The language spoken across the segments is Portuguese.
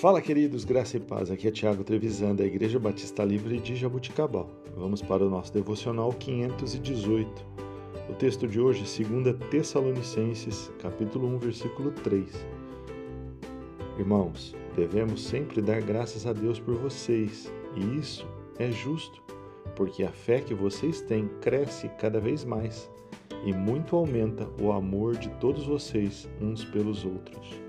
Fala, queridos, graça e paz. Aqui é Tiago Trevisan, da Igreja Batista Livre de Jabuticabal. Vamos para o nosso devocional 518. O texto de hoje, 2 Tessalonicenses, capítulo 1, versículo 3. Irmãos, devemos sempre dar graças a Deus por vocês, e isso é justo, porque a fé que vocês têm cresce cada vez mais e muito aumenta o amor de todos vocês uns pelos outros.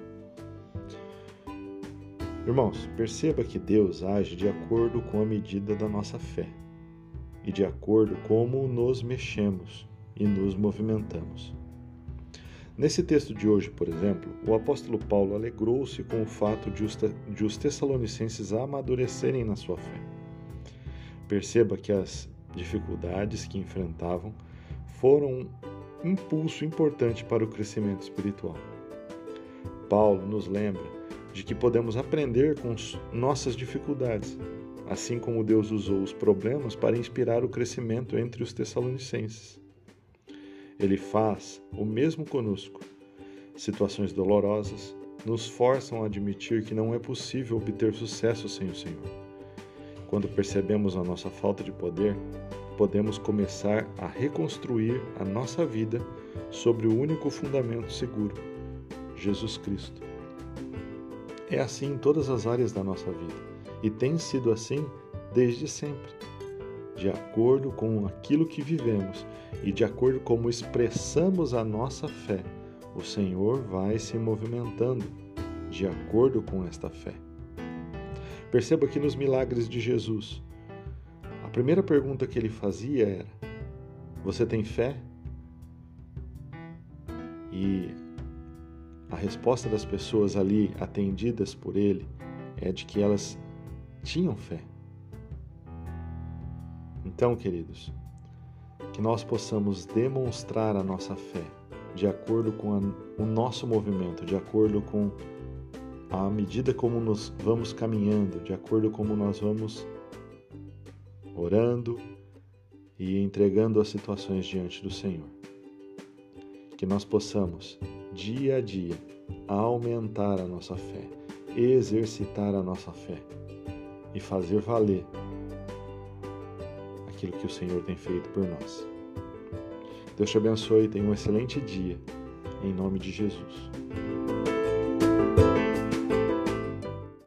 Irmãos, perceba que Deus age de acordo com a medida da nossa fé e de acordo como nos mexemos e nos movimentamos. Nesse texto de hoje, por exemplo, o apóstolo Paulo alegrou-se com o fato de os, de os tessalonicenses amadurecerem na sua fé. Perceba que as dificuldades que enfrentavam foram um impulso importante para o crescimento espiritual. Paulo nos lembra de que podemos aprender com nossas dificuldades, assim como Deus usou os problemas para inspirar o crescimento entre os tessalonicenses. Ele faz o mesmo conosco. Situações dolorosas nos forçam a admitir que não é possível obter sucesso sem o Senhor. Quando percebemos a nossa falta de poder, podemos começar a reconstruir a nossa vida sobre o único fundamento seguro, Jesus Cristo. É assim em todas as áreas da nossa vida e tem sido assim desde sempre. De acordo com aquilo que vivemos e de acordo como expressamos a nossa fé, o Senhor vai se movimentando de acordo com esta fé. Perceba que nos milagres de Jesus, a primeira pergunta que ele fazia era: Você tem fé? E a resposta das pessoas ali atendidas por ele é de que elas tinham fé. Então, queridos, que nós possamos demonstrar a nossa fé de acordo com a, o nosso movimento, de acordo com a medida como nós vamos caminhando, de acordo como nós vamos orando e entregando as situações diante do Senhor. Que nós possamos dia a dia, aumentar a nossa fé, exercitar a nossa fé e fazer valer aquilo que o Senhor tem feito por nós. Deus te abençoe e tenha um excelente dia, em nome de Jesus.